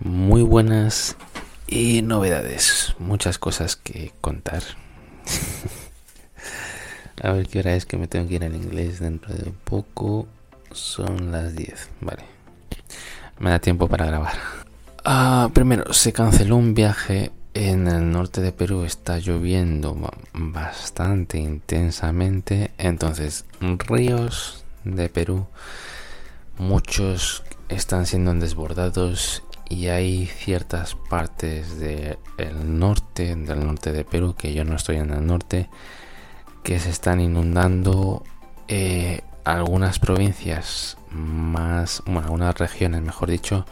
Muy buenas y novedades. Muchas cosas que contar. A ver qué hora es que me tengo que ir en inglés dentro de poco. Son las 10. Vale. Me da tiempo para grabar. Ah, primero, se canceló un viaje en el norte de Perú. Está lloviendo bastante intensamente. Entonces, ríos de Perú. Muchos están siendo desbordados y hay ciertas partes del norte, del norte de Perú, que yo no estoy en el norte, que se están inundando eh, algunas provincias más, bueno, algunas regiones, mejor dicho,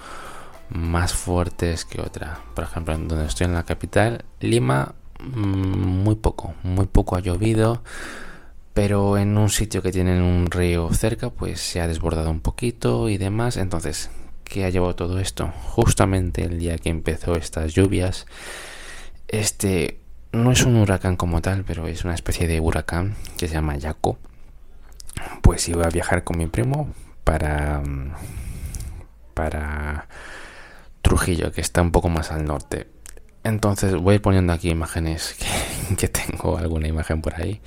más fuertes que otras. Por ejemplo, en donde estoy en la capital, Lima, mm, muy poco, muy poco ha llovido, pero en un sitio que tiene un río cerca, pues se ha desbordado un poquito y demás. Entonces, que ha llevado todo esto. Justamente el día que empezó estas lluvias, este no es un huracán como tal, pero es una especie de huracán que se llama Yaco. Pues iba a viajar con mi primo para para Trujillo, que está un poco más al norte. Entonces voy poniendo aquí imágenes que, que, tengo alguna imagen por ahí.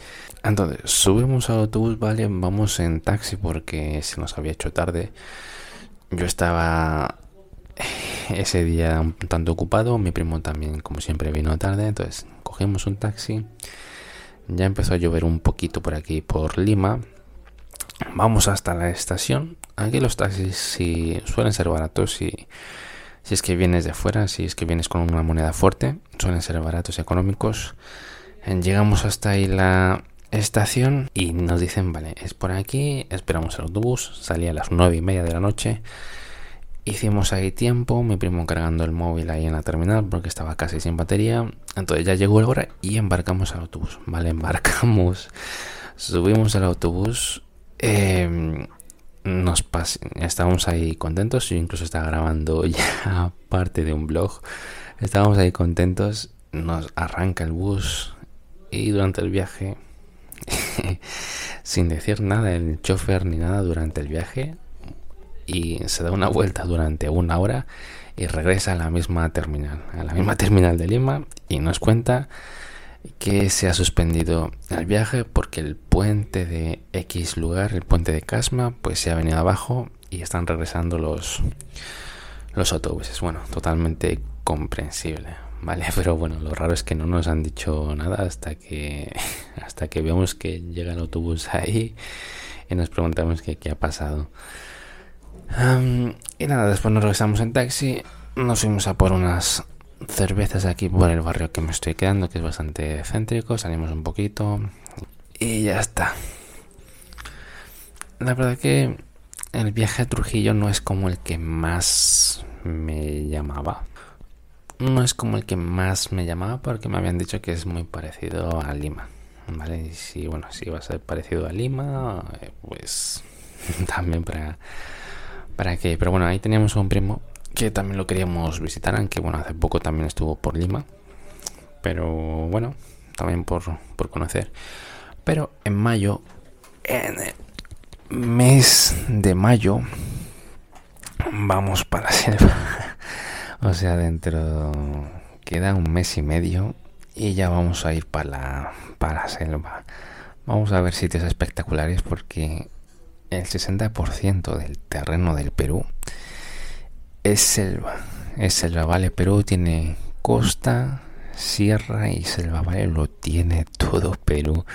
Entonces subimos al autobús, vale, vamos en taxi porque se nos había hecho tarde. Yo estaba ese día un tanto ocupado, mi primo también como siempre vino tarde, entonces cogimos un taxi, ya empezó a llover un poquito por aquí, por Lima, vamos hasta la estación, aquí los taxis si suelen ser baratos si, si es que vienes de fuera, si es que vienes con una moneda fuerte, suelen ser baratos y económicos, llegamos hasta ahí la estación y nos dicen, vale, es por aquí, esperamos el autobús, salía a las nueve y media de la noche. Hicimos ahí tiempo, mi primo cargando el móvil ahí en la terminal porque estaba casi sin batería. Entonces ya llegó la hora y embarcamos al autobús. Vale, embarcamos, subimos al autobús. Eh, nos estábamos ahí contentos. Yo incluso estaba grabando ya parte de un blog. Estábamos ahí contentos. Nos arranca el bus y durante el viaje sin decir nada el chofer ni nada durante el viaje y se da una vuelta durante una hora y regresa a la misma terminal, a la misma terminal de Lima y nos cuenta que se ha suspendido el viaje porque el puente de X lugar, el puente de Casma, pues se ha venido abajo y están regresando los los autobuses. Bueno, totalmente comprensible. Vale, pero bueno, lo raro es que no nos han dicho nada hasta que hasta que vemos que llega el autobús ahí y nos preguntamos qué, qué ha pasado. y nada, después nos regresamos en taxi, nos fuimos a por unas cervezas aquí por el barrio que me estoy quedando, que es bastante céntrico, salimos un poquito y ya está. La verdad que el viaje a Trujillo no es como el que más me llamaba no es como el que más me llamaba porque me habían dicho que es muy parecido a Lima. ¿Vale? Y si, bueno, si va a ser parecido a Lima, eh, pues también para, para que... Pero bueno, ahí teníamos un primo que también lo queríamos visitar, aunque bueno, hace poco también estuvo por Lima. Pero bueno, también por, por conocer. Pero en mayo, en el mes de mayo, vamos para la selva. O sea, dentro queda un mes y medio y ya vamos a ir para la, para la selva. Vamos a ver sitios espectaculares porque el 60% del terreno del Perú es selva. Es selva, ¿vale? Perú tiene costa, sierra y selva, ¿vale? Lo tiene todo Perú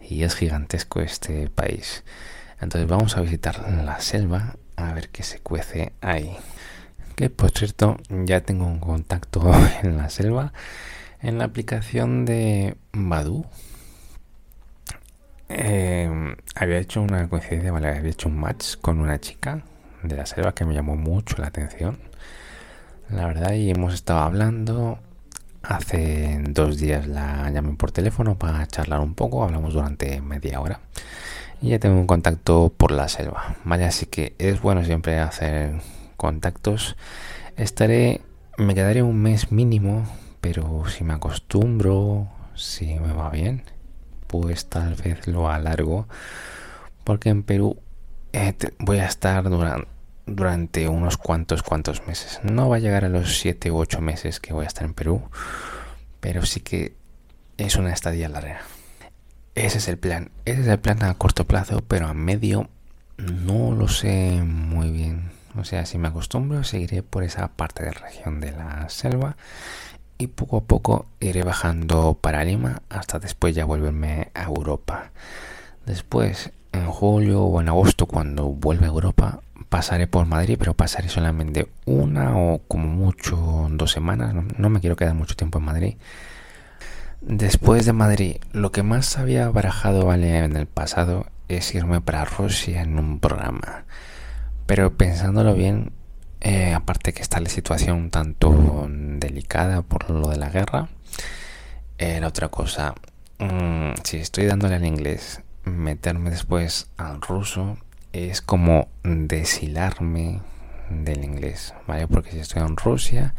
y es gigantesco este país. Entonces vamos a visitar la selva a ver qué se cuece ahí que por cierto ya tengo un contacto en la selva en la aplicación de Badu. Em, había hecho una coincidencia, vale, había hecho un match con una chica de la selva que me llamó mucho la atención. La verdad, y hemos estado hablando. Hace dos días la llamé por teléfono para charlar un poco, hablamos durante media hora. Y ya tengo un contacto por la selva. Vale, así que es bueno siempre hacer contactos. Estaré, me quedaré un mes mínimo, pero si me acostumbro, si me va bien, pues tal vez lo alargo, porque en Perú eh, voy a estar durante unos cuantos, cuantos meses. No va a llegar a los 7 u 8 meses que voy a estar en Perú, pero sí que es una estadía larga. Ese es el plan. Ese es el plan a corto plazo, pero a medio no lo sé muy bien. O sea, si me acostumbro, seguiré por esa parte de la región de la selva y poco a poco iré bajando para Lima hasta después ya volverme a Europa. Después, en julio o en agosto, cuando vuelva a Europa, pasaré por Madrid, pero pasaré solamente una o como mucho dos semanas. No, me quiero quedar mucho tiempo en Madrid. Después de Madrid, lo que más había barajado en el pasado es irme para Rusia en un programa. Pero pensándolo bien, eh, aparte que está la situación tanto delicada por lo de la guerra, era otra cosa, mm, si estoy dándole al inglés meterme después al ruso es como deshilarme del inglés, ¿vale? Porque si estoy en Rusia,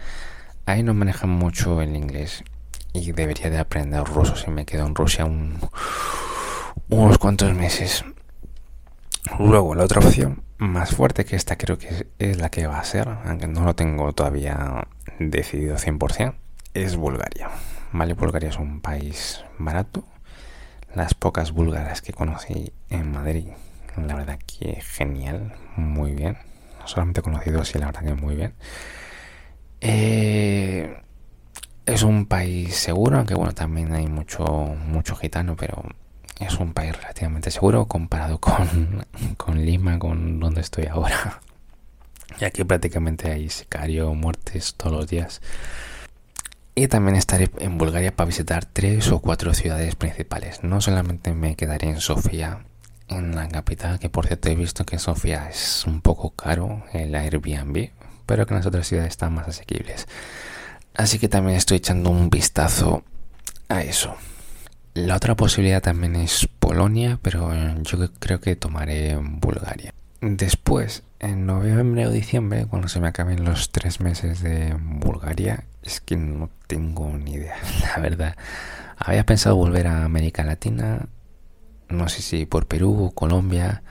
ahí no manejan mucho el inglés y debería de aprender ruso si me quedo en Rusia unos cuantos meses. Luego, la otra opción, más fuerte que esta, creo que es la que va a ser, aunque no lo tengo todavía decidido 100%, es Bulgaria. ¿Vale? Bulgaria es un país barato, las pocas búlgaras que conocí en Madrid, la verdad que genial, muy bien. Solamente conocido, sí, la verdad que muy bien. Eh, es un país seguro, aunque bueno, también hay mucho, mucho gitano, pero es un país relativamente seguro comparado con, con Lima, con donde estoy ahora. Y aquí prácticamente hay sicario, muertes todos los días. Y también estaré en Bulgaria para visitar tres o cuatro ciudades principales. No solamente me quedaré en Sofía, en la capital, que por cierto he visto que Sofía es un poco caro el Airbnb, pero que las otras ciudades están más asequibles. Así que también estoy echando un vistazo a eso. La otra posibilidad también es Polonia, pero yo creo que tomaré Bulgaria. Después, en noviembre o diciembre, cuando se me acaben los tres meses de Bulgaria, es que no tengo ni idea, la verdad. Había pensado volver a América Latina, no sé si por Perú, Colombia,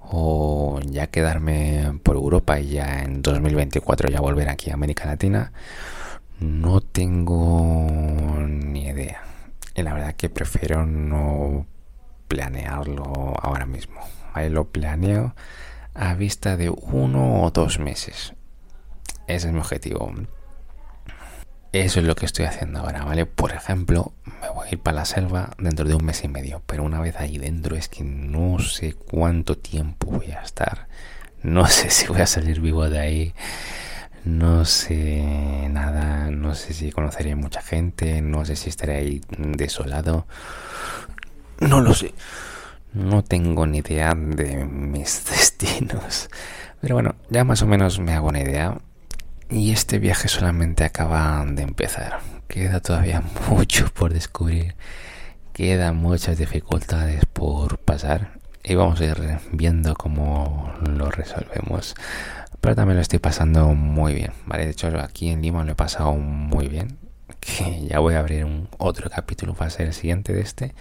o ya quedarme por Europa y ya en 2024 ya volver aquí a América Latina. No tengo ni idea. Y la verdad que prefiero no planearlo ahora mismo. Ahí lo planeo a vista de uno o dos meses. Ese es mi objetivo. Eso es lo que estoy haciendo ahora, ¿vale? Por ejemplo, me voy a ir para la selva dentro de un mes y medio, pero una vez ahí dentro es que no sé cuánto tiempo voy a estar. No sé si voy a salir vivo de ahí. No sé nada, no sé si conoceré mucha gente, no sé si estaré ahí desolado. No lo sé. No tengo ni idea de mis destinos. Pero bueno, ya más o menos me hago una idea. Y este viaje solamente acaba de empezar. Queda todavía mucho por descubrir. Quedan muchas dificultades por pasar. Y vamos a ir viendo cómo lo resolvemos. Pero también lo estoy pasando muy bien. ¿vale? De hecho, aquí en Lima lo he pasado muy bien. Que ya voy a abrir un otro capítulo para ser el siguiente de este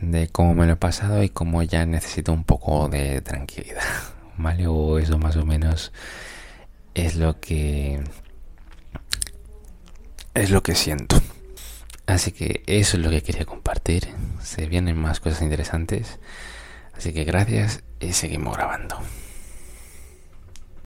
de cómo me lo he pasado y cómo ya necesito un poco de tranquilidad, ¿vale? O eso más o menos es lo que es lo que siento. Así que eso es lo que quería compartir. Se vienen más cosas interesantes. Así que gracias y seguimos grabando.